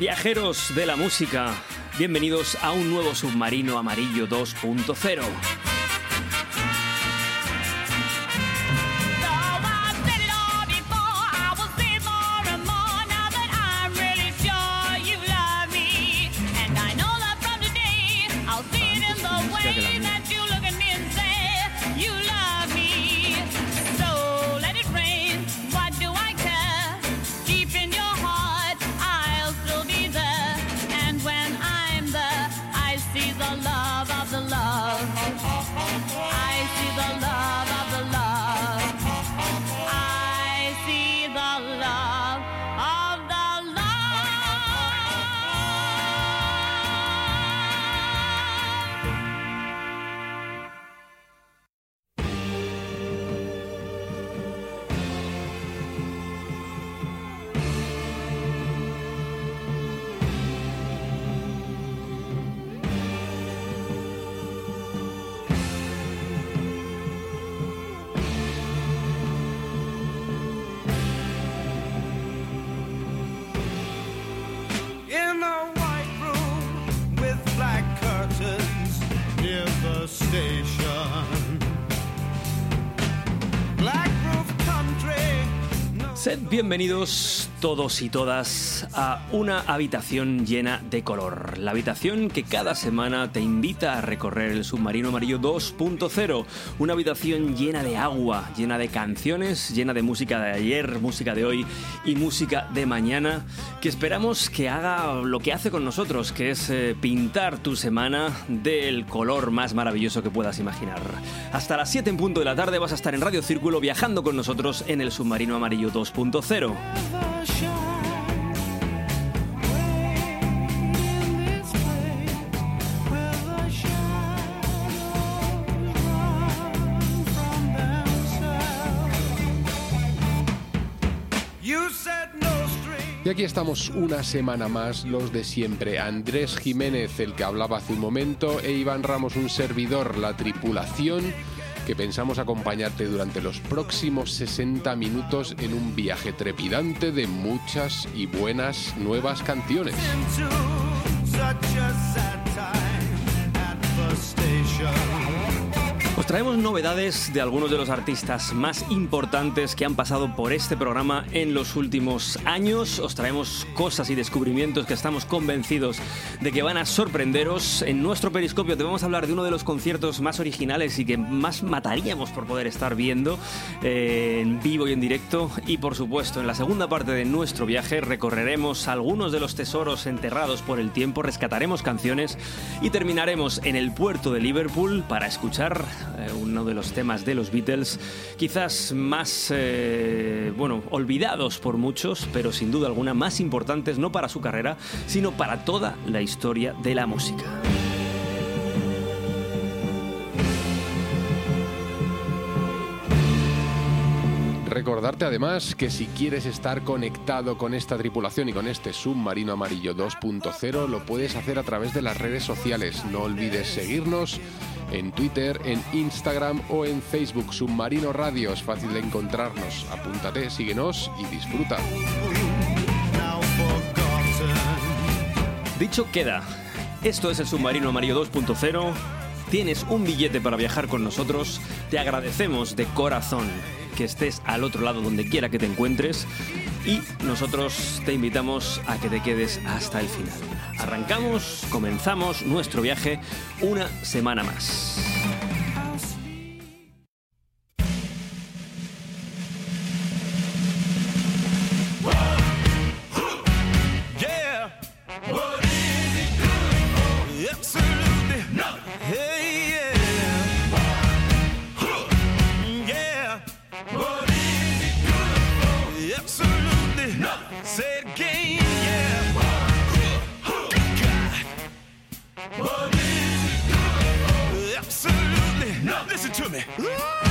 viajeros de la música. Bienvenidos a un nuevo submarino amarillo 2.0. Bienvenidos todos y todas a una habitación llena de color. La habitación que cada semana te invita a recorrer el submarino amarillo 2.0. Una habitación llena de agua, llena de canciones, llena de música de ayer, música de hoy y música de mañana, que esperamos que haga lo que hace con nosotros, que es eh, pintar tu semana del color más maravilloso que puedas imaginar. Hasta las 7 en punto de la tarde vas a estar en Radio Círculo viajando con nosotros en el submarino amarillo 2.0. Aquí estamos una semana más, los de siempre. Andrés Jiménez, el que hablaba hace un momento, e Iván Ramos, un servidor, la tripulación, que pensamos acompañarte durante los próximos 60 minutos en un viaje trepidante de muchas y buenas nuevas canciones. Os traemos novedades de algunos de los artistas más importantes que han pasado por este programa en los últimos años. Os traemos cosas y descubrimientos que estamos convencidos de que van a sorprenderos. En nuestro periscopio te vamos a hablar de uno de los conciertos más originales y que más mataríamos por poder estar viendo eh, en vivo y en directo. Y por supuesto, en la segunda parte de nuestro viaje recorreremos algunos de los tesoros enterrados por el tiempo, rescataremos canciones y terminaremos en el puerto de Liverpool para escuchar uno de los temas de los Beatles, quizás más, eh, bueno, olvidados por muchos, pero sin duda alguna más importantes no para su carrera, sino para toda la historia de la música. Recordarte además que si quieres estar conectado con esta tripulación y con este submarino amarillo 2.0 lo puedes hacer a través de las redes sociales. No olvides seguirnos en Twitter, en Instagram o en Facebook. Submarino Radio es fácil de encontrarnos. Apúntate, síguenos y disfruta. Dicho queda, esto es el submarino amarillo 2.0. Tienes un billete para viajar con nosotros. Te agradecemos de corazón que estés al otro lado donde quiera que te encuentres y nosotros te invitamos a que te quedes hasta el final. Arrancamos, comenzamos nuestro viaje una semana más. Listen to me.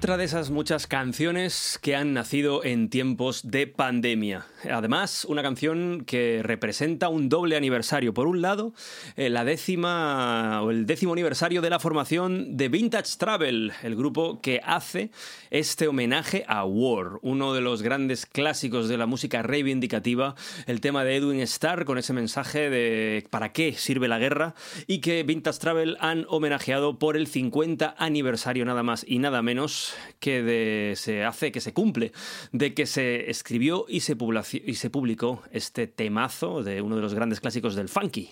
Otra de esas muchas canciones que han nacido en tiempos de pandemia. Además, una canción que representa un doble aniversario. Por un lado, eh, la décima o el décimo aniversario de la formación de Vintage Travel, el grupo que hace este homenaje a War, uno de los grandes clásicos de la música reivindicativa, el tema de Edwin Starr con ese mensaje de para qué sirve la guerra y que Vintage Travel han homenajeado por el 50 aniversario nada más y nada menos que se hace, que se cumple, de que se escribió y se publicó este temazo de uno de los grandes clásicos del funky.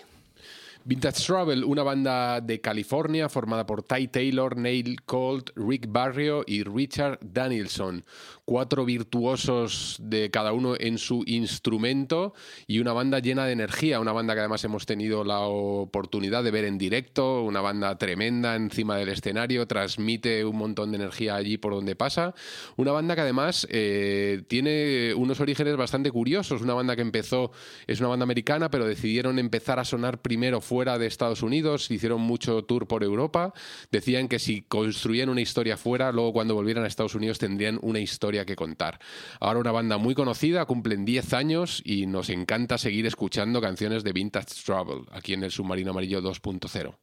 Vintage Travel, una banda de California formada por Ty Taylor, Neil Colt, Rick Barrio y Richard Danielson. Cuatro virtuosos de cada uno en su instrumento y una banda llena de energía. Una banda que además hemos tenido la oportunidad de ver en directo. Una banda tremenda encima del escenario. Transmite un montón de energía allí por donde pasa. Una banda que además eh, tiene unos orígenes bastante curiosos. Una banda que empezó, es una banda americana, pero decidieron empezar a sonar primero fuera de Estados Unidos, hicieron mucho tour por Europa, decían que si construían una historia fuera, luego cuando volvieran a Estados Unidos tendrían una historia que contar. Ahora una banda muy conocida, cumplen 10 años y nos encanta seguir escuchando canciones de Vintage Trouble aquí en el Submarino Amarillo 2.0.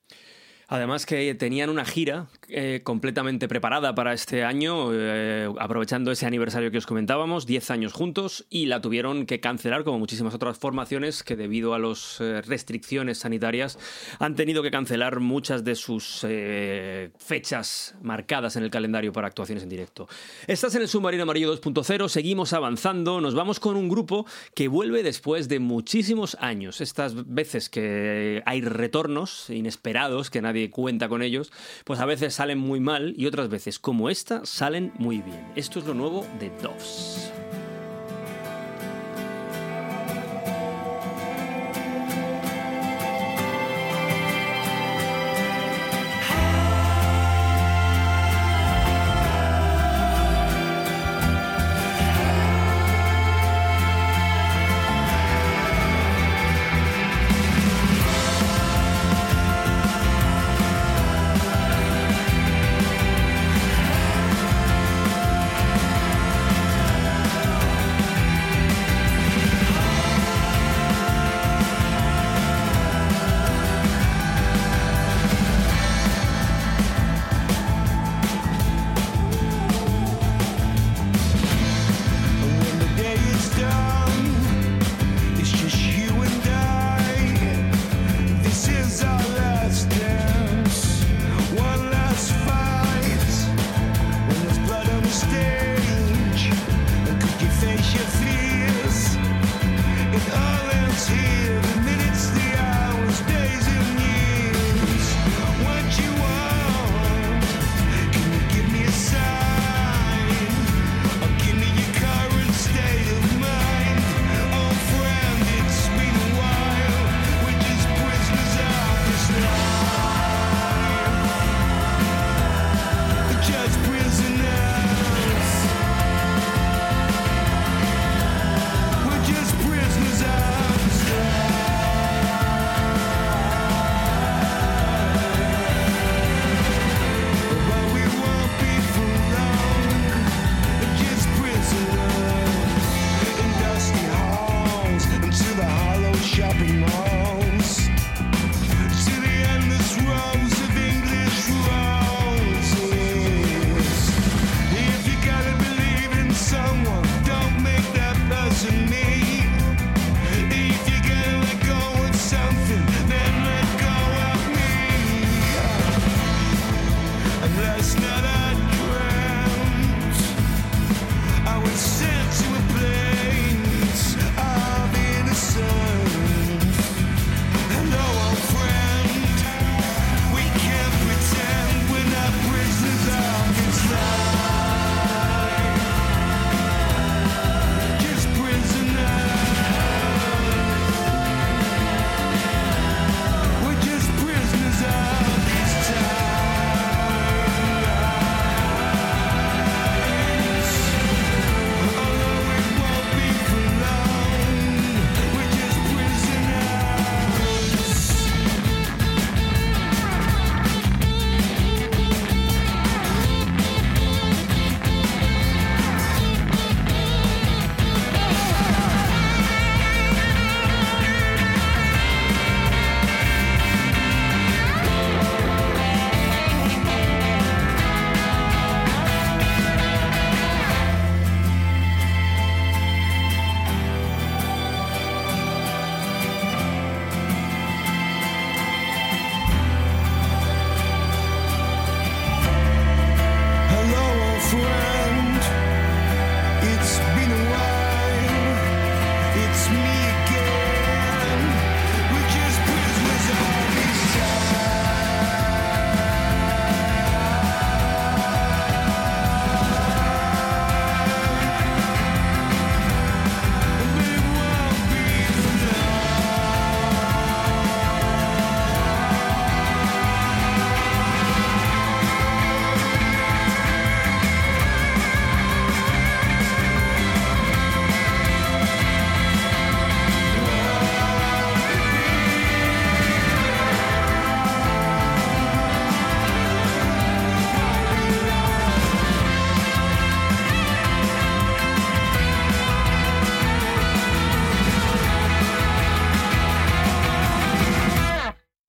Además que tenían una gira eh, completamente preparada para este año, eh, aprovechando ese aniversario que os comentábamos, 10 años juntos, y la tuvieron que cancelar como muchísimas otras formaciones que debido a las restricciones sanitarias han tenido que cancelar muchas de sus eh, fechas marcadas en el calendario para actuaciones en directo. Estás en el Submarino Amarillo 2.0, seguimos avanzando, nos vamos con un grupo que vuelve después de muchísimos años. Estas veces que hay retornos inesperados, que nadie cuenta con ellos, pues a veces salen muy mal y otras veces, como esta, salen muy bien. Esto es lo nuevo de Doves.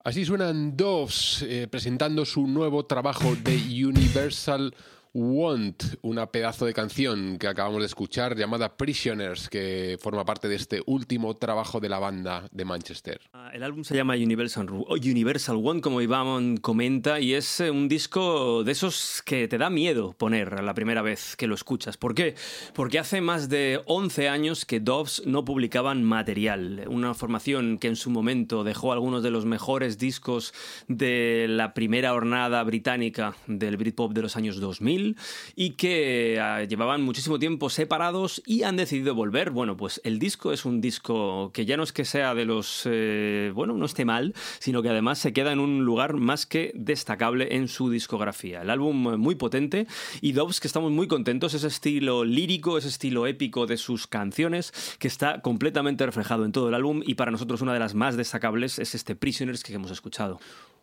Así suenan Doves eh, presentando su nuevo trabajo de Universal Want, una pedazo de canción que acabamos de escuchar llamada Prisoners, que forma parte de este último trabajo de la banda de Manchester. Ah, El álbum se llama Universal, Universal One, como Iván comenta, y es eh, un disco de esos que te da miedo poner la primera vez que lo escuchas. ¿Por qué? Porque hace más de 11 años que Doves no publicaban material. Una formación que en su momento dejó algunos de los mejores discos de la primera hornada británica del Britpop de los años 2000 y que ah, llevaban muchísimo tiempo separados y han decidido volver. Bueno, pues el disco es un disco que ya no es que sea de los... eh, bueno, no esté mal, sino que además se queda en un lugar más que destacable en su discografía. El álbum eh, muy potente y Dobbs que estamos muy contentos, ese estilo lírico, ese estilo épico de sus canciones que está completamente reflejado en todo el álbum y para nosotros una de las más destacables es este Prisoners que hemos escuchado.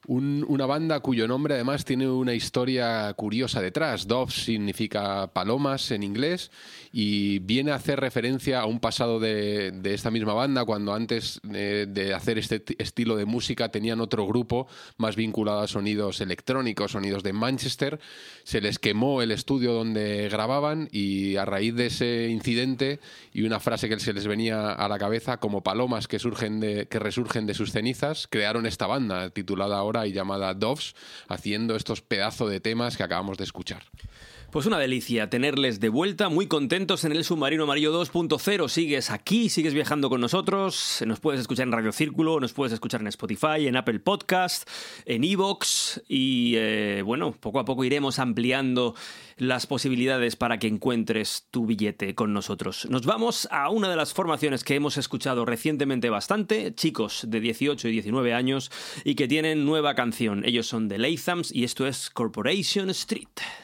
Un- una banda cuyo nombre además tiene una historia curiosa detrás. Doves significa palomas en inglés y viene a hacer referencia a un pasado de, de esta misma banda cuando antes eh, de hacer este estilo de música tenían otro grupo más vinculado a sonidos electrónicos, sonidos de Manchester. Se les quemó el estudio donde grababan y a raíz de ese incidente y una frase que se les venía a la cabeza como palomas que surgen de que resurgen de sus cenizas, crearon esta banda titulada ahora y llamada Doves, haciendo estos pedazos de temas que acabamos de escuchar. Pues una delicia tenerles de vuelta, muy contentos en el Submarino Amarillo 2.0. Sigues aquí, sigues viajando con nosotros. Nos puedes escuchar en Radio Círculo, nos puedes escuchar en Spotify, en Apple Podcast, en Evox y eh, bueno, poco a poco iremos ampliando las posibilidades para que encuentres tu billete con nosotros. Nos vamos a una de las formaciones que hemos escuchado recientemente bastante, chicos de 18 y 19 años y que tienen nueva canción. Ellos son The Lathams y esto es Corporation Street.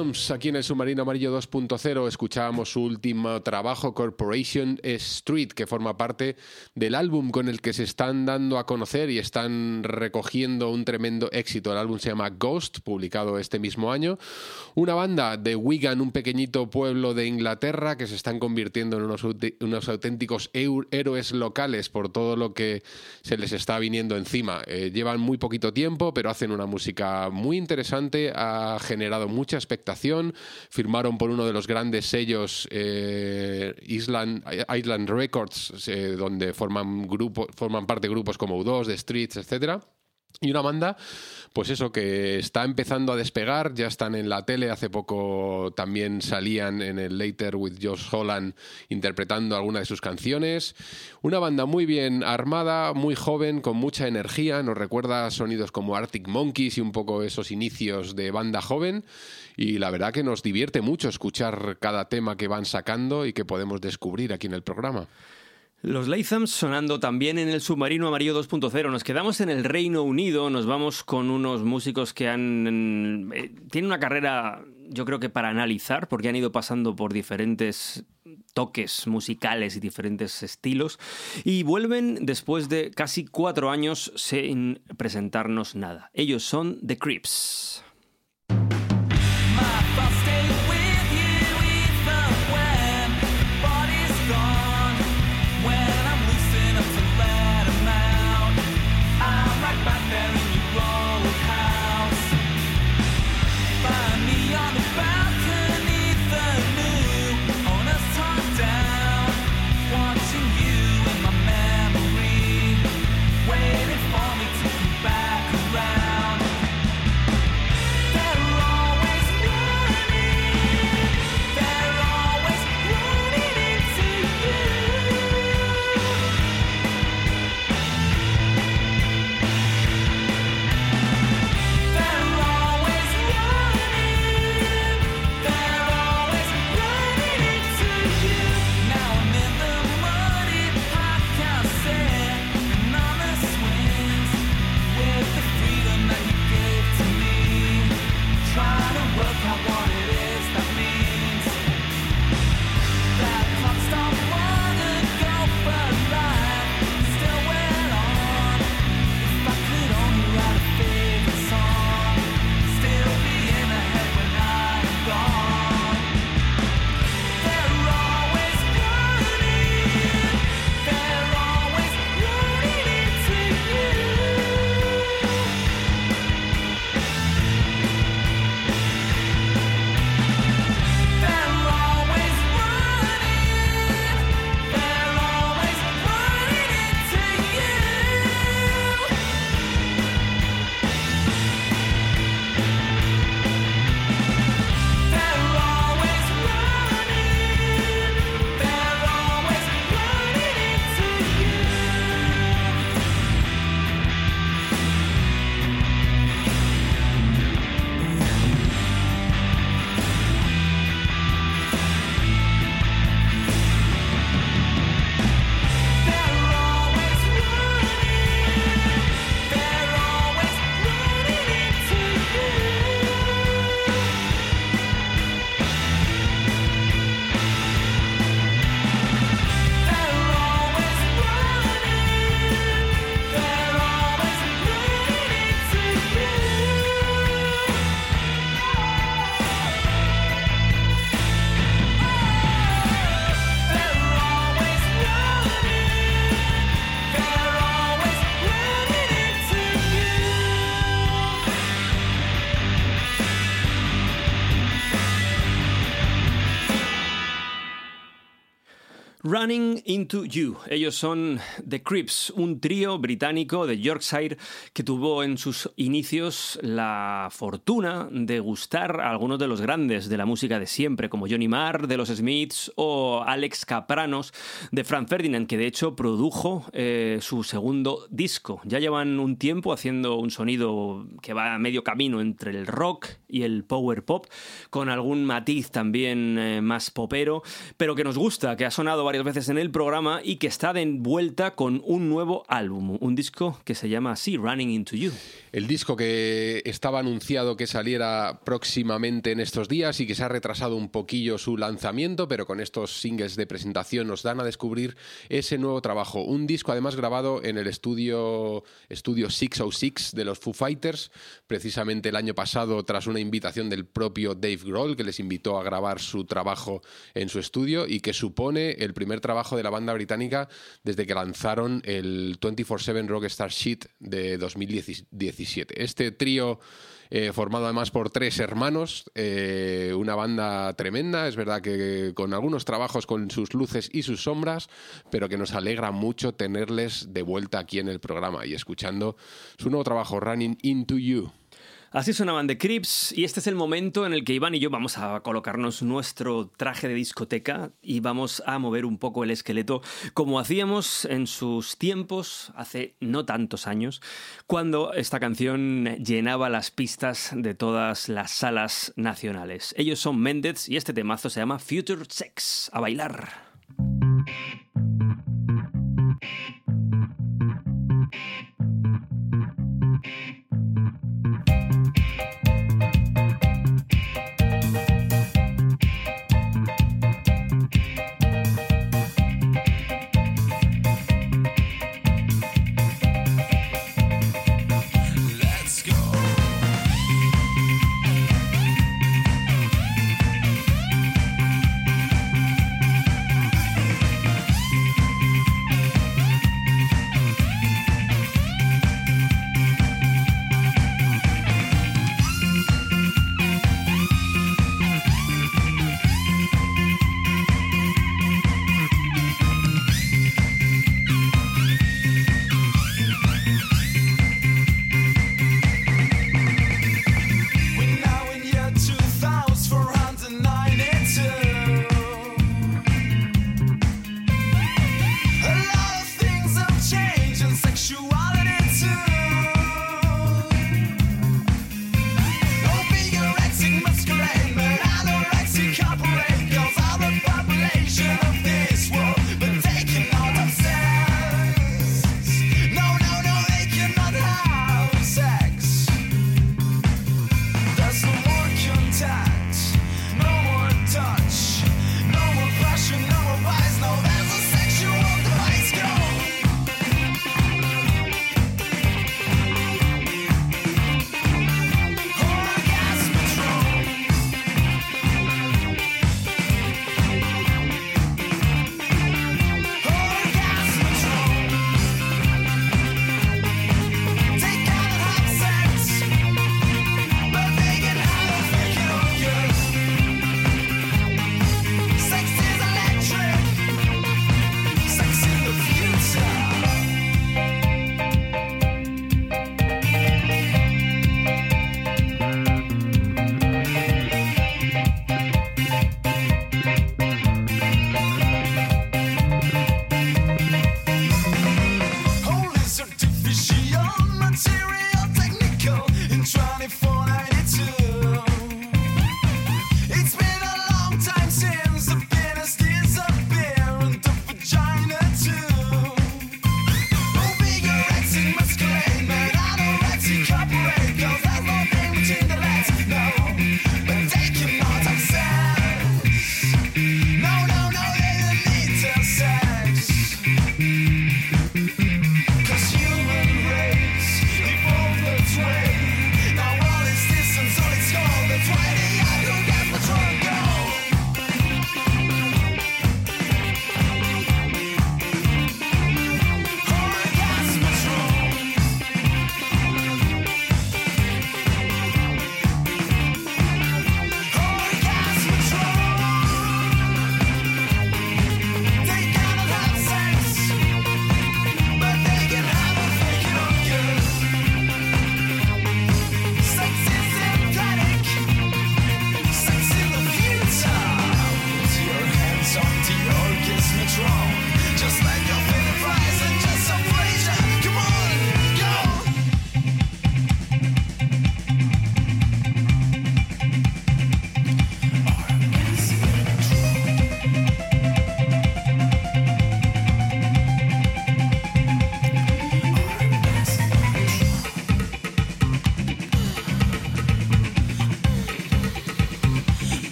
Lathams aquí en el Submarino Amarillo 2.0. Escuchábamos su último trabajo, Corporation Street, que forma parte del álbum con el que se están dando a conocer y están recogiendo un tremendo éxito. El álbum se llama Ghost, publicado este mismo año. Una banda de Wigan, un pequeñito pueblo de Inglaterra, que se están convirtiendo en unos, unos auténticos héroes locales por todo lo que se les está viniendo encima. Eh, llevan muy poquito tiempo, pero hacen una música muy interesante. Ha generado mucha Firmaron por uno de los grandes sellos eh, Island, Records, eh, donde forman, grupo, forman parte grupos como U2, The Streets, etcétera. Y una banda, pues eso, que está empezando a despegar, ya están en la tele, hace poco también salían en el Later with Josh Holland interpretando alguna de sus canciones. Una banda muy bien armada, muy joven, con mucha energía, nos recuerda sonidos como Arctic Monkeys y un poco esos inicios de banda joven. Y la verdad que nos divierte mucho escuchar cada tema que van sacando y que podemos descubrir aquí en el programa. Los Lathams sonando también en el submarino amarillo 2.0. Nos quedamos en el Reino Unido, nos vamos con unos músicos que han eh, tienen una carrera, yo creo que para analizar, porque han ido pasando por diferentes toques musicales y diferentes estilos y vuelven después de casi cuatro años sin presentarnos nada. Ellos son The Crips. Running into You. Ellos son The Crips, un trío británico de Yorkshire que tuvo en sus inicios la fortuna de gustar a algunos de los grandes de la música de siempre, como Johnny Marr de los Smiths o Alex Capranos de Frank Ferdinand, que de hecho produjo eh, su segundo disco. Ya llevan un tiempo haciendo un sonido que va a medio camino entre el rock y el power pop, con algún matiz también eh, más popero, pero que nos gusta, que ha sonado varias veces en el programa y que está de vuelta con un nuevo álbum, un disco que se llama así, Running Into You. El disco que estaba anunciado que saliera próximamente en estos días y que se ha retrasado un poquillo su lanzamiento, pero con estos singles de presentación nos dan a descubrir ese nuevo trabajo. Un disco además grabado en el estudio, estudio 606 de los Foo Fighters, precisamente el año pasado tras una invitación del propio Dave Grohl que les invitó a grabar su trabajo en su estudio y que supone el primer trabajo de la banda británica desde que lanzaron el 24-7 Rockstar Sheet de 2017. Este trío eh, formado además por tres hermanos, eh, una banda tremenda, es verdad que con algunos trabajos con sus luces y sus sombras, pero que nos alegra mucho tenerles de vuelta aquí en el programa y escuchando su nuevo trabajo, Running Into You. Así sonaban The Crips y este es el momento en el que Iván y yo vamos a colocarnos nuestro traje de discoteca y vamos a mover un poco el esqueleto como hacíamos en sus tiempos, hace no tantos años, cuando esta canción llenaba las pistas de todas las salas nacionales. Ellos son Mendez y este temazo se llama Future Sex. A bailar.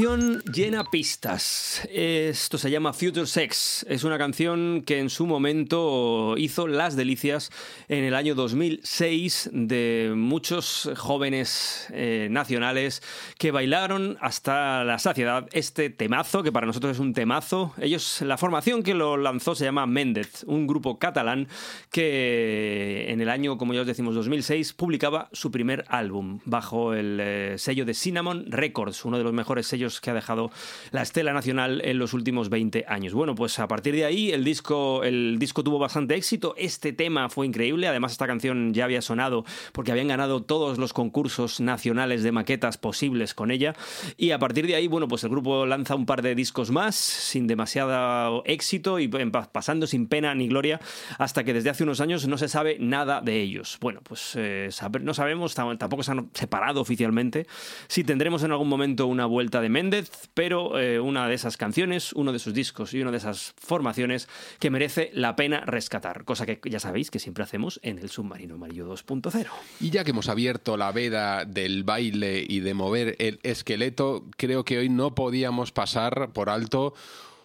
Canción llena pistas. Esto se llama Future Sex. Es una canción que en su momento hizo las delicias en el año 2006 de muchos jóvenes eh, nacionales que bailaron hasta la saciedad este temazo, que para nosotros es un temazo. Ellos, la formación que lo lanzó se llama Méndez, un grupo catalán que en el año, como ya os decimos, 2006, publicaba su primer álbum bajo el eh, sello de Cinnamon Records, uno de los mejores sellos que ha dejado la estela nacional en los últimos 20 años. Bueno, pues a partir de ahí el disco, el disco tuvo bastante éxito, este tema fue increíble, además esta canción ya había sonado porque habían ganado todos los concursos nacionales de maquetas posibles con ella y a partir de ahí, bueno, pues el grupo lanza un par de discos más sin demasiado éxito y pa- pasando sin pena ni gloria hasta que desde hace unos años no se sabe nada de ellos. Bueno, pues eh, no sabemos, tam- tampoco se han separado oficialmente, si tendremos en algún momento una vuelta de Méndez, pero eh, una de esas canciones, uno de sus discos y una de esas formaciones que merece la pena rescatar, cosa que ya sabéis que siempre hacemos en el Submarino Amarillo 2.0. Y ya que hemos abierto la veda del baile y de mover el esqueleto, creo que hoy no podíamos pasar por alto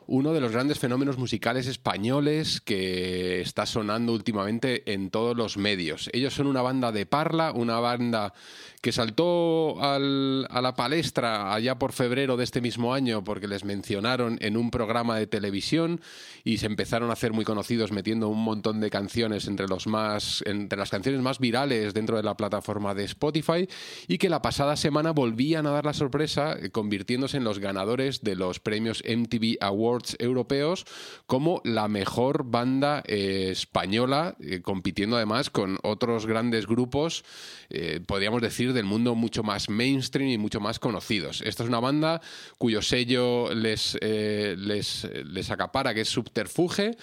uno de los grandes fenómenos musicales españoles que está sonando últimamente en todos los medios. Ellos son una banda de Parla, una banda que saltó al- a la palestra allá por febrero de este mismo año porque les mencionaron en un programa de televisión y se empezaron a hacer muy conocidos metiendo un montón de canciones entre los más entre las canciones más virales dentro de la plataforma de Spotify y que la pasada semana volvían a dar la sorpresa eh, convirtiéndose en los ganadores de los premios MTV Awards europeos como la mejor banda eh, española eh, compitiendo además con otros grandes grupos eh, podríamos decir del mundo mucho más mainstream y mucho más conocidos. Esta es una banda cuyo sello les, les, les acapara, que es Subterfuge,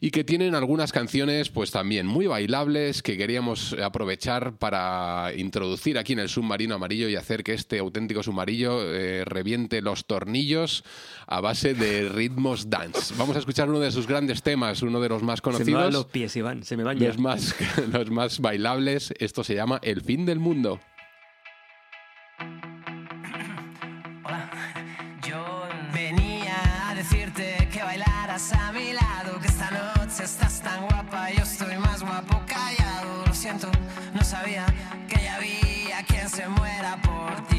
y que tienen algunas canciones pues también muy bailables que queríamos aprovechar para introducir aquí en el submarino amarillo y hacer que este auténtico submarino eh, reviente los tornillos a base de ritmos dance. Vamos a escuchar uno de sus grandes temas, uno de los más Se me van conocidos. los pies, Iván, se me van ya. Los más, los más bailables, esto se llama El fin del mundo. Hola, yo venía a decirte que bailaras a mi lado, no sabía que ya había quien se muera por ti.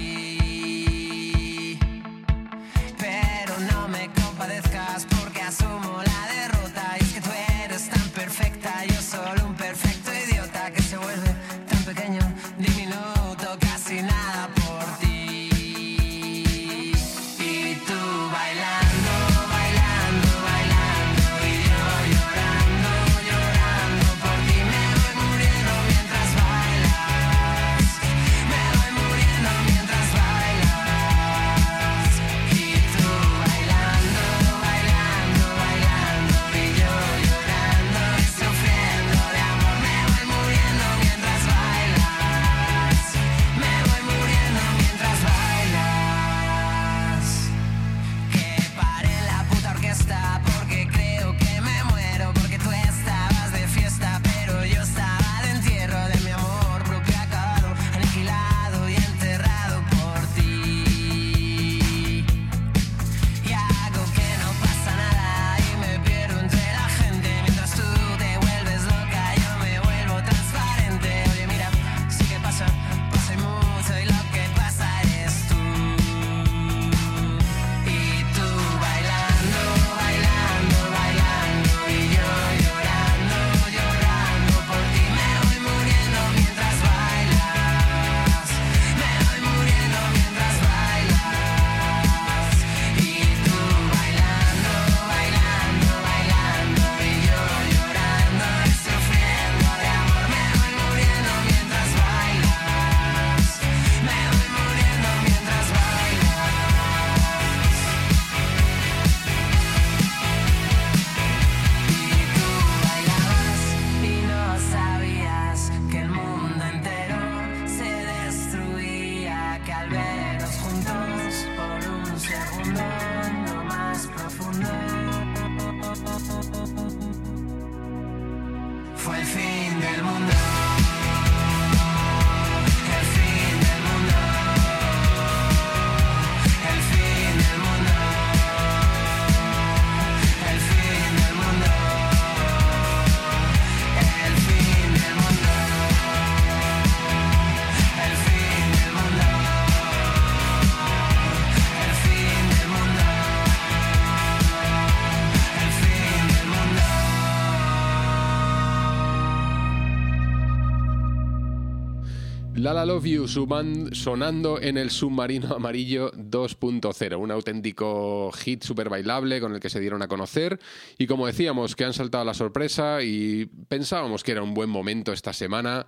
Lala Love You suman- sonando en el submarino amarillo 2.0, un auténtico hit super bailable con el que se dieron a conocer. Y como decíamos que han saltado la sorpresa y pensábamos que era un buen momento esta semana,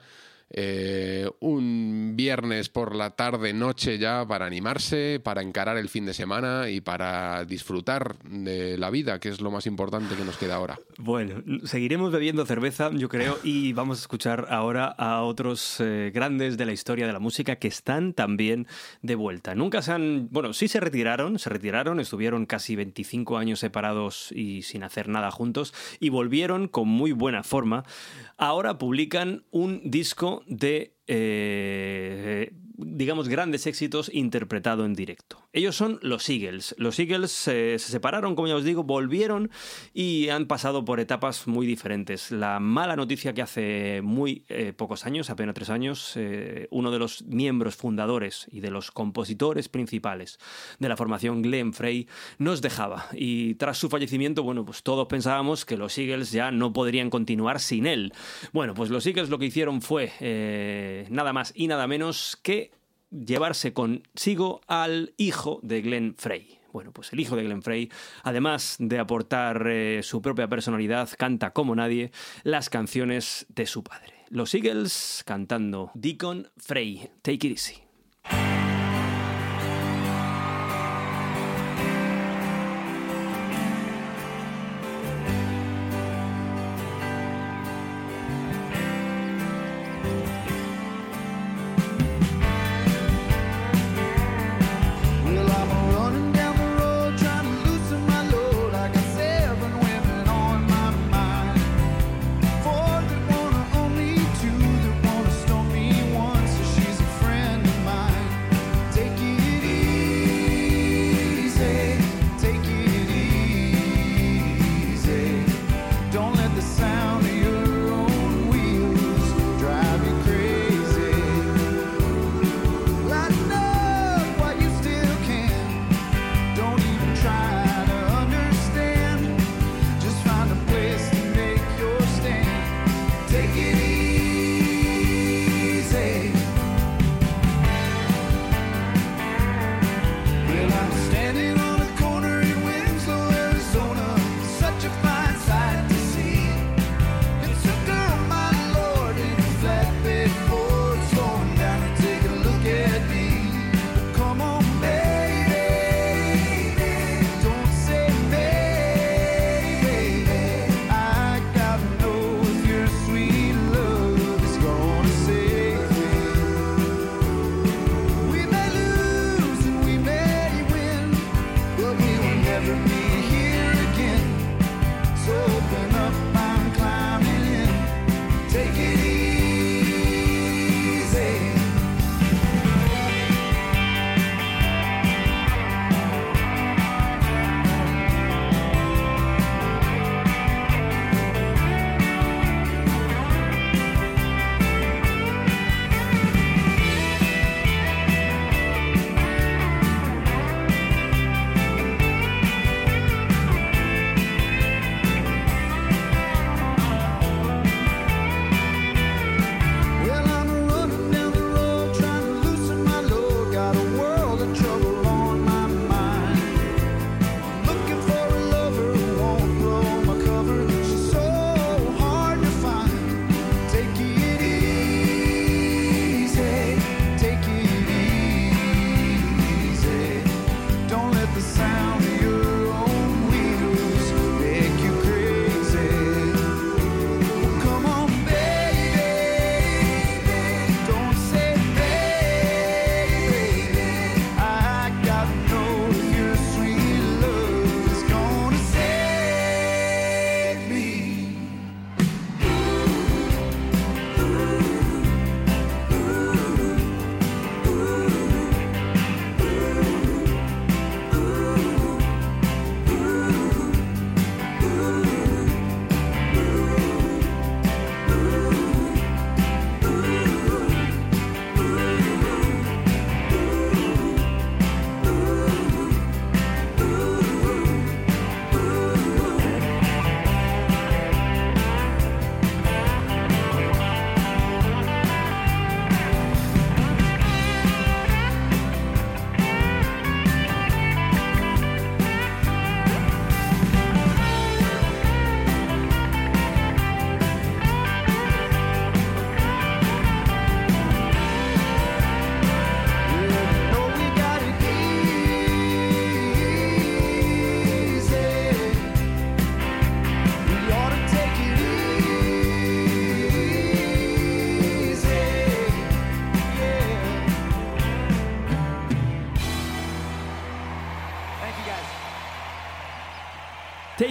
eh, un viernes por la tarde noche ya para animarse, para encarar el fin de semana y para disfrutar de la vida, que es lo más importante que nos queda ahora. Bueno, seguiremos bebiendo cerveza, yo creo, y vamos a escuchar ahora a otros eh, grandes de la historia de la música que están también de vuelta. Nunca se han, bueno, sí se retiraron, se retiraron, estuvieron casi 25 años separados y sin hacer nada juntos, y volvieron con muy buena forma. Ahora publican un disco de, eh, digamos, grandes éxitos interpretado en directo. Ellos son los Eagles. Los Eagles eh, se separaron, como ya os digo, volvieron y han pasado por etapas muy diferentes. La mala noticia que hace muy eh, pocos años, apenas tres años, eh, uno de los miembros fundadores y de los compositores principales de la formación Glenn Frey nos dejaba. Y tras su fallecimiento, bueno, pues todos pensábamos que los Eagles ya no podrían continuar sin él. Bueno, pues los Eagles lo que hicieron fue nada más y nada menos que llevarse consigo al hijo de Glenn Frey. Bueno, pues el hijo de Glenn Frey, además de aportar eh, su propia personalidad, canta como nadie las canciones de su padre. Los Eagles cantando Deacon Frey, Take It Easy.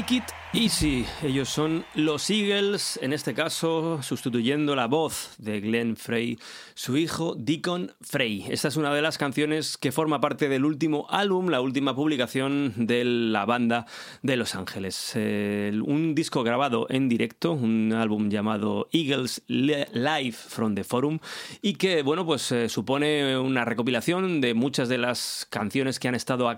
It Easy. Ellos son los Eagles, en este caso sustituyendo la voz de Glenn Frey, su hijo Deacon Frey. Esta es una de las canciones que forma parte del último álbum, la última publicación de la banda de Los Ángeles. Un disco grabado en directo, un álbum llamado Eagles Live from the Forum y que, bueno, pues eh, supone una recopilación de muchas de las canciones que han estado eh,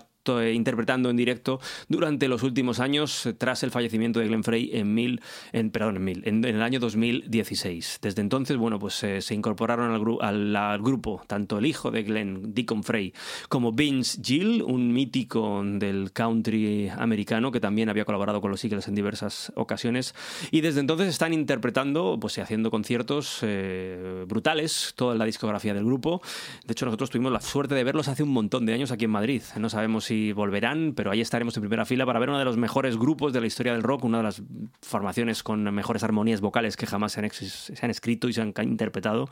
interpretando en directo durante los últimos años eh, tras el fallecimiento de Glenn Frey en mil, en, perdón, en, mil, en, en el año 2016. Desde entonces, bueno, pues eh, se incorporaron al, gru- al- al grupo tanto el hijo de Glenn, Deacon Frey, como Vince Gill, un mítico del country americano que también había colaborado con los Eagles en diversas ocasiones. Y desde entonces están interpretando, pues haciendo conciertos eh, brutales, toda la discografía del grupo. De hecho, nosotros tuvimos la suerte de verlos hace un montón de años aquí en Madrid. No sabemos si volverán, pero ahí estaremos en primera fila para ver uno de los mejores grupos de la historia del rock, una de las formaciones con mejores armonías vocales que jamás se han, se han escrito y se han interpretado.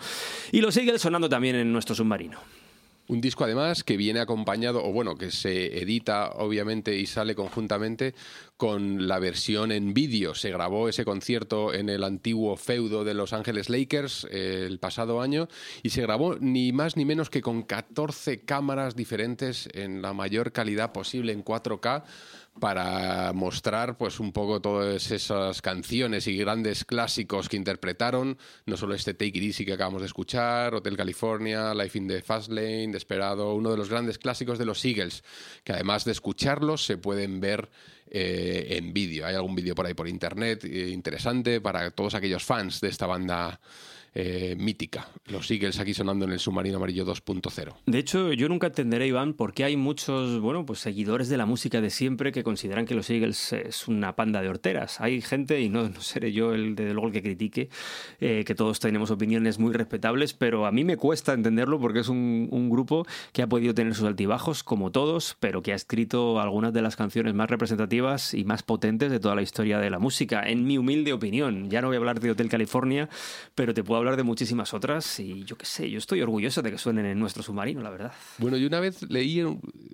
Y los Eagles sonando también en nuestro submarino. Un disco además que viene acompañado, o bueno, que se edita obviamente y sale conjuntamente con la versión en vídeo. Se grabó ese concierto en el antiguo feudo de Los Ángeles Lakers eh, el pasado año y se grabó ni más ni menos que con 14 cámaras diferentes en la mayor calidad posible en 4K para mostrar pues un poco todas esas canciones y grandes clásicos que interpretaron, no solo este Take It Easy que acabamos de escuchar, Hotel California, Life in the Fast Lane, Desperado, uno de los grandes clásicos de los Eagles, que además de escucharlos se pueden ver eh, en vídeo. Hay algún vídeo por ahí por internet eh, interesante para todos aquellos fans de esta banda eh, mítica. Los Eagles aquí sonando en el submarino amarillo 2.0. De hecho, yo nunca entenderé, Iván, por qué hay muchos, bueno, pues seguidores de la música de siempre que consideran que los Eagles es una panda de horteras. Hay gente, y no, no seré yo el de luego el que critique, eh, que todos tenemos opiniones muy respetables, pero a mí me cuesta entenderlo porque es un, un grupo que ha podido tener sus altibajos, como todos, pero que ha escrito algunas de las canciones más representativas y más potentes de toda la historia de la música, en mi humilde opinión. Ya no voy a hablar de Hotel California, pero te puedo hablar de muchísimas otras y yo qué sé, yo estoy orgulloso de que suenen en nuestro submarino, la verdad. Bueno, yo una vez leí,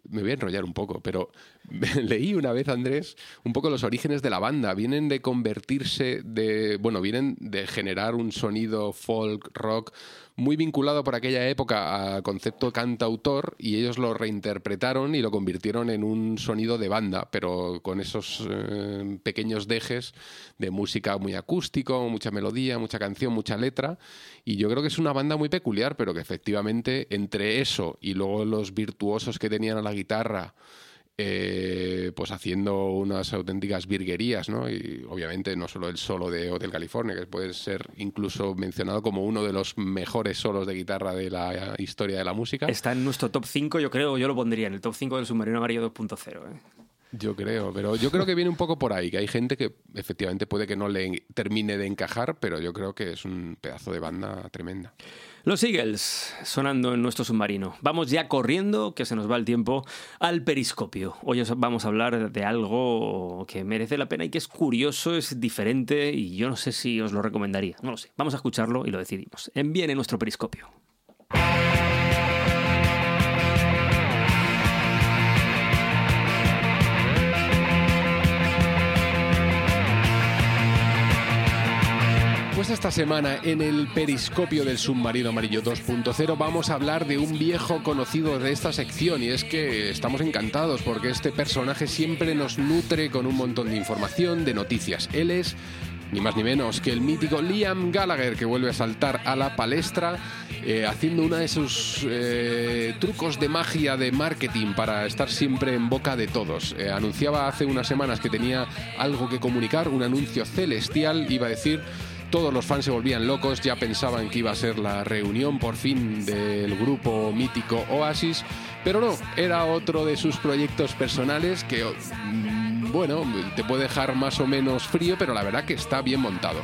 me voy a enrollar un poco, pero leí una vez, Andrés, un poco los orígenes de la banda. Vienen de convertirse, de, bueno, vienen de generar un sonido folk, rock, muy vinculado por aquella época al concepto cantautor y ellos lo reinterpretaron y lo convirtieron en un sonido de banda, pero con esos eh, pequeños dejes de música muy acústico, mucha melodía, mucha canción, mucha letra. Y yo creo que es una banda muy peculiar, pero que efectivamente entre eso y luego los virtuosos que tenían a la guitarra, eh, pues haciendo unas auténticas virguerías, ¿no? Y obviamente no solo el solo de Hotel California, que puede ser incluso mencionado como uno de los mejores solos de guitarra de la historia de la música. Está en nuestro top 5, yo creo, yo lo pondría en el top 5 del submarino amarillo 2.0. ¿eh? Yo creo, pero yo creo que viene un poco por ahí, que hay gente que efectivamente puede que no le termine de encajar, pero yo creo que es un pedazo de banda tremenda. Los Eagles sonando en nuestro submarino. Vamos ya corriendo, que se nos va el tiempo, al periscopio. Hoy os vamos a hablar de algo que merece la pena y que es curioso, es diferente y yo no sé si os lo recomendaría. No lo sé. Vamos a escucharlo y lo decidimos. Envíen en nuestro periscopio. Esta semana en el periscopio del submarino amarillo 2.0 vamos a hablar de un viejo conocido de esta sección y es que estamos encantados porque este personaje siempre nos nutre con un montón de información, de noticias. Él es ni más ni menos que el mítico Liam Gallagher que vuelve a saltar a la palestra eh, haciendo uno de sus eh, trucos de magia de marketing para estar siempre en boca de todos. Eh, anunciaba hace unas semanas que tenía algo que comunicar, un anuncio celestial, iba a decir todos los fans se volvían locos, ya pensaban que iba a ser la reunión por fin del grupo mítico Oasis, pero no, era otro de sus proyectos personales que, mm, bueno, te puede dejar más o menos frío, pero la verdad que está bien montado.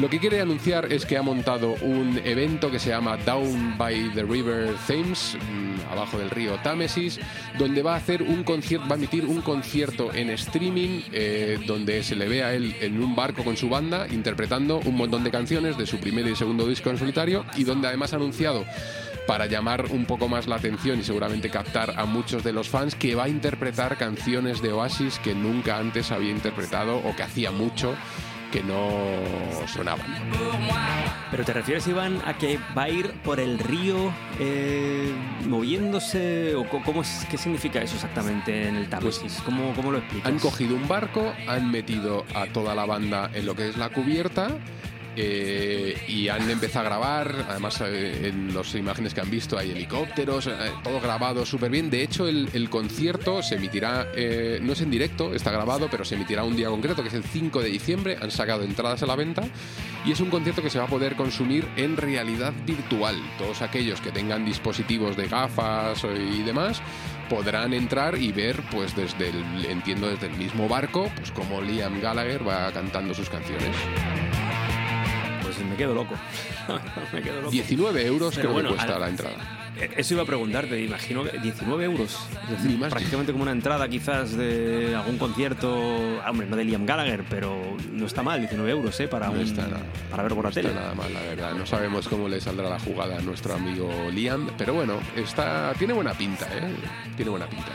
Lo que quiere anunciar es que ha montado un evento que se llama Down by the River Thames, mm, abajo del río Támesis, donde va a hacer un concierto, va a emitir un concierto en streaming, eh, donde se le ve a él en un barco con su banda interpretando un montón de canciones de su primer y segundo disco en solitario, y donde además ha anunciado para llamar un poco más la atención y seguramente captar a muchos de los fans que va a interpretar canciones de Oasis que nunca antes había interpretado o que hacía mucho que no sonaban. Pero te refieres, Iván, a que va a ir por el río eh, moviéndose o cómo es, qué significa eso exactamente en el Támesis? ¿Cómo, cómo lo explicas? Han cogido un barco, han metido a toda la banda en lo que es la cubierta eh, y han empezado a grabar. Además, eh, en las imágenes que han visto hay helicópteros, eh, todo grabado súper bien. De hecho, el, concierto se emitirá, no es en directo, está grabado, pero se emitirá un día concreto, que es el 5 de diciembre. Han sacado entradas a la venta y es un concierto que se va a poder consumir en realidad virtual. Todos aquellos que tengan dispositivos de gafas y demás podrán entrar y ver, pues desde el, entiendo desde el mismo barco, pues como Liam Gallagher va cantando sus canciones. Quedo loco. me quedo loco. 19 euros Pero creo bueno, que cuesta la entrada. Eh, Eso iba a preguntarte, imagino que 19 euros. Es decir, Ni más ni- prácticamente como una entrada quizás de algún concierto, ah, hombre, no de Liam Gallagher, pero no está mal, 19 euros, ¿eh? Para, No un- está nada. para ver por la No está tele. nada mal, la verdad. No sabemos cómo le saldrá la jugada a nuestro amigo Liam, pero bueno, está, tiene buena pinta, ¿eh? Tiene buena pinta.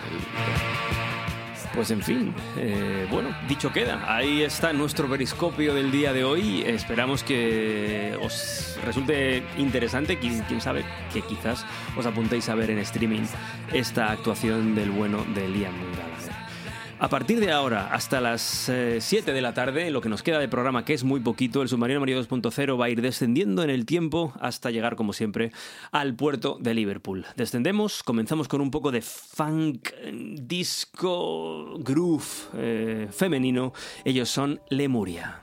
Pues en fin, eh, bueno, dicho queda, ahí está nuestro periscopio del día de hoy. Esperamos que os resulte interesante, quién, sabe que quizás os apuntéis a ver en streaming esta actuación del bueno de Liam Gallagher. A partir de ahora, hasta las eh, 7 de la tarde, lo que nos queda de programa, que es muy poquito, el submarino Mario 2.0 va a ir descendiendo en el tiempo hasta llegar, como siempre, al puerto de Liverpool. Descendemos, comenzamos con un poco de funk, disco, groove eh, femenino. Ellos son Lemuria.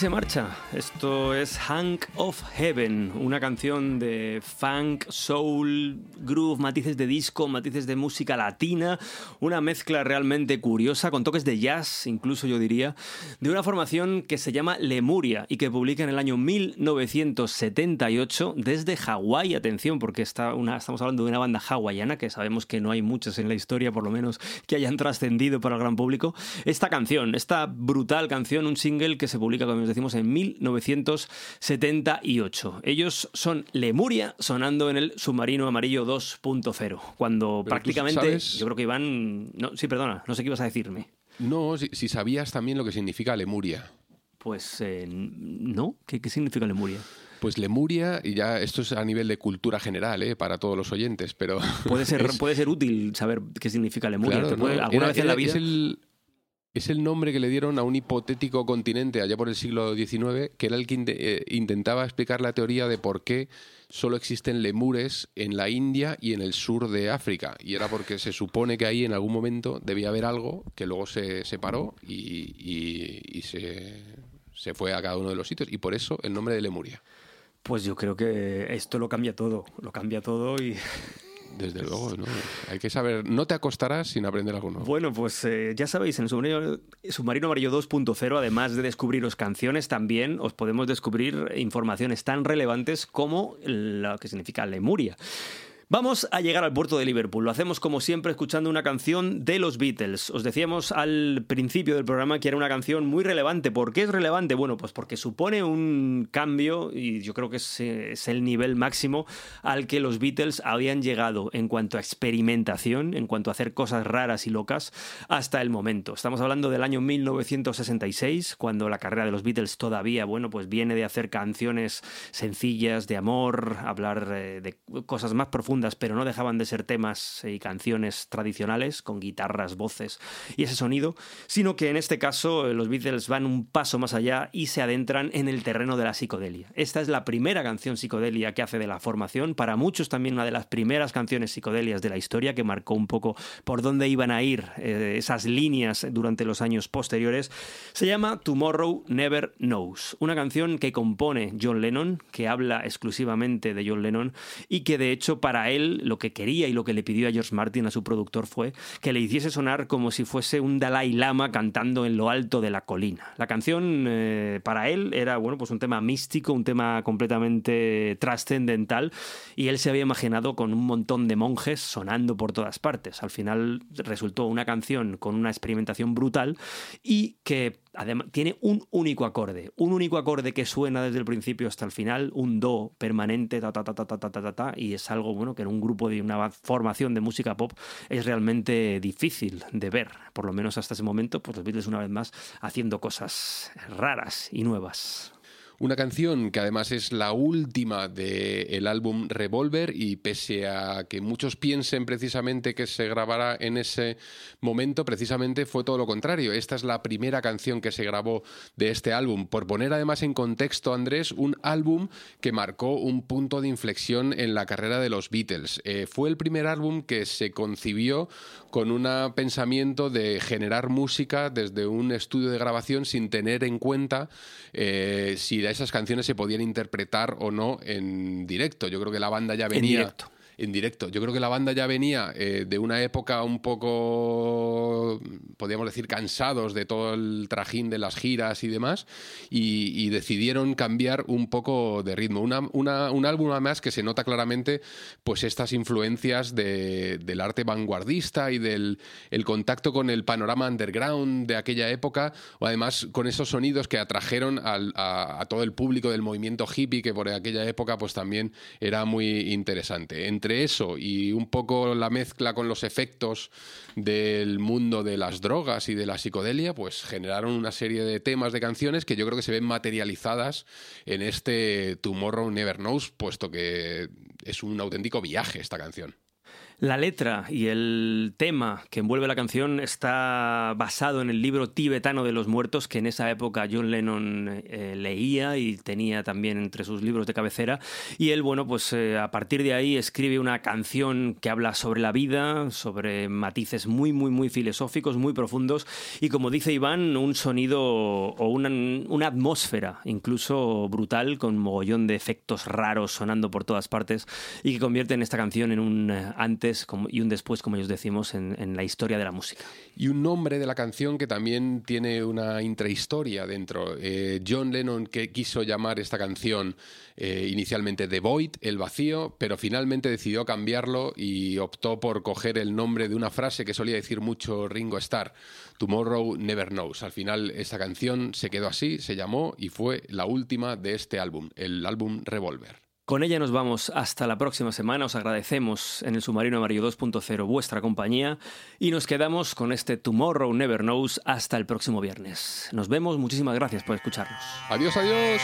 se marcha. Esto es Hank of Heaven, una canción de funk, soul, groove, matices de disco, matices de música latina, una mezcla realmente curiosa, con toques de jazz, incluso yo diría, de una formación que se llama Lemuria y que publica en el año 1978 desde Hawái. Atención, porque está una, estamos hablando de una banda hawaiana, que sabemos que no hay muchas en la historia, por lo menos, que hayan trascendido para el gran público. Esta canción, esta brutal canción, un single que se publica os decimos, en 1978. Ellos son Lemuria sonando en el Submarino Amarillo 2.0, cuando prácticamente, sabes- yo creo que iban... No, sí, perdona, no sé qué ibas a decirme. No, si, si sabías también lo que significa Lemuria. Pues eh, no, ¿Qué, ¿qué significa Lemuria? Pues Lemuria, y ya esto es a nivel de cultura general, ¿eh? para todos los oyentes, pero... Puede ser, es- puede ser útil saber qué significa Lemuria. Claro, ¿Te puede- ¿no? ¿Alguna Era- vez en la vida? Es el, es el nombre que le dieron a un hipotético continente allá por el siglo XIX, que era el que eh, intentaba explicar la teoría de por qué solo existen lemures en la India y en el sur de África. Y era porque se supone que ahí en algún momento debía haber algo que luego se separó y se, se fue a cada uno de los sitios. Y por eso el nombre de Lemuria. Pues yo creo que esto lo cambia todo, lo cambia todo y... Desde luego, ¿no? Hay que saber, no te acostarás sin aprender algo nuevo. Bueno, pues eh, ya sabéis, en el Submarino, Submarino Amarillo 2.0, además de descubriros canciones, también os podemos descubrir informaciones tan relevantes como lo que significa Lemuria. Vamos a llegar al puerto de Liverpool. Lo hacemos como siempre escuchando una canción de los Beatles. Os decíamos al principio del programa que era una canción muy relevante. ¿Por qué es relevante? Bueno, pues porque supone un cambio y yo creo que es, el nivel máximo al que los Beatles habían llegado en cuanto a experimentación, en cuanto a hacer cosas raras y locas hasta el momento. Estamos hablando del año 1966, cuando la carrera de los Beatles todavía, bueno, pues viene de hacer canciones sencillas de amor, hablar eh, de cosas más profundas, pero no dejaban de ser temas y canciones tradicionales con guitarras, voces y ese sonido, sino que en este caso eh, los Beatles van un paso más allá y se adentran en el terreno de la psicodelia. Esta es la primera canción psicodelia que hace de la formación, para muchos también una de las primeras canciones psicodelias de la historia que marcó un poco por dónde iban a ir eh, esas líneas durante los años posteriores. Se llama Tomorrow Never Knows, una canción que compone John Lennon, que habla exclusivamente de John Lennon y que de hecho para él lo que quería y lo que le pidió a George Martin, a su productor, fue que le hiciese sonar como si fuese un Dalai Lama cantando en lo alto de la colina. La canción eh, para él era bueno, pues un tema místico, un tema completamente trascendental y él se había imaginado con un montón de monjes sonando por todas partes. Al final resultó una canción con una experimentación brutal y que además tiene un único acorde, un único acorde que suena desde el principio hasta el final, un do permanente, ta ta ta ta ta ta ta, ta, y es algo bueno que en un grupo de una formación de música pop es realmente difícil de ver, por lo menos hasta ese momento, pues los Beatles una vez más haciendo cosas raras y nuevas. Una canción que además es la última del álbum Revolver y pese a que muchos piensen precisamente que se grabará en ese momento, precisamente fue todo lo contrario. Esta es la primera canción que se grabó de este álbum. Por poner además en contexto, Andrés, un álbum que marcó un punto de inflexión en la carrera de los Beatles. Eh, fue el primer álbum que se concibió con un pensamiento de generar música desde un estudio de grabación sin tener en cuenta eh, si esas canciones se podían interpretar o no en directo. Yo creo que la banda ya venía directo. En directo. Yo creo que la banda ya venía eh, de una época un poco, podríamos decir, cansados de todo el trajín de las giras y demás, y, decidieron cambiar un poco de ritmo. Un álbum además que se nota claramente pues estas influencias de- del arte vanguardista y del el contacto con el panorama underground de aquella época, o además con esos sonidos que atrajeron a, a todo el público del movimiento hippie, que por aquella época pues también era muy interesante. Entre eso y un poco la mezcla con los efectos del mundo de las drogas y de la psicodelia, pues generaron una serie de temas, de canciones que yo creo que se ven materializadas en este Tomorrow Never Knows, puesto que es un auténtico viaje esta canción. La letra y el tema que envuelve la canción está basado en el libro tibetano de los muertos que en esa época John Lennon eh, leía y tenía también entre sus libros de cabecera. Y él, bueno, pues eh, a partir de ahí escribe una canción que habla sobre la vida, sobre matices muy, muy, muy filosóficos, muy profundos y como dice Iván, un sonido o una, una atmósfera incluso brutal con mogollón de efectos raros sonando por todas partes y que convierten esta canción en un eh, y un después, como ellos decimos, en, en la historia de la música. Y un nombre de la canción que también tiene una intrahistoria dentro. Eh, John Lennon que quiso llamar esta canción eh, inicialmente The Void, el vacío, pero finalmente decidió cambiarlo y optó por coger el nombre de una frase que solía decir mucho Ringo Starr, Tomorrow Never Knows. Al final esta canción se quedó así, se llamó y fue la última de este álbum, el álbum Revolver. Con ella nos vamos hasta la próxima semana. Os agradecemos en el Submarino Amarillo 2.0 vuestra compañía y nos quedamos con este Tomorrow Never Knows hasta el próximo viernes. Nos vemos, muchísimas gracias por escucharnos. Adiós, adiós.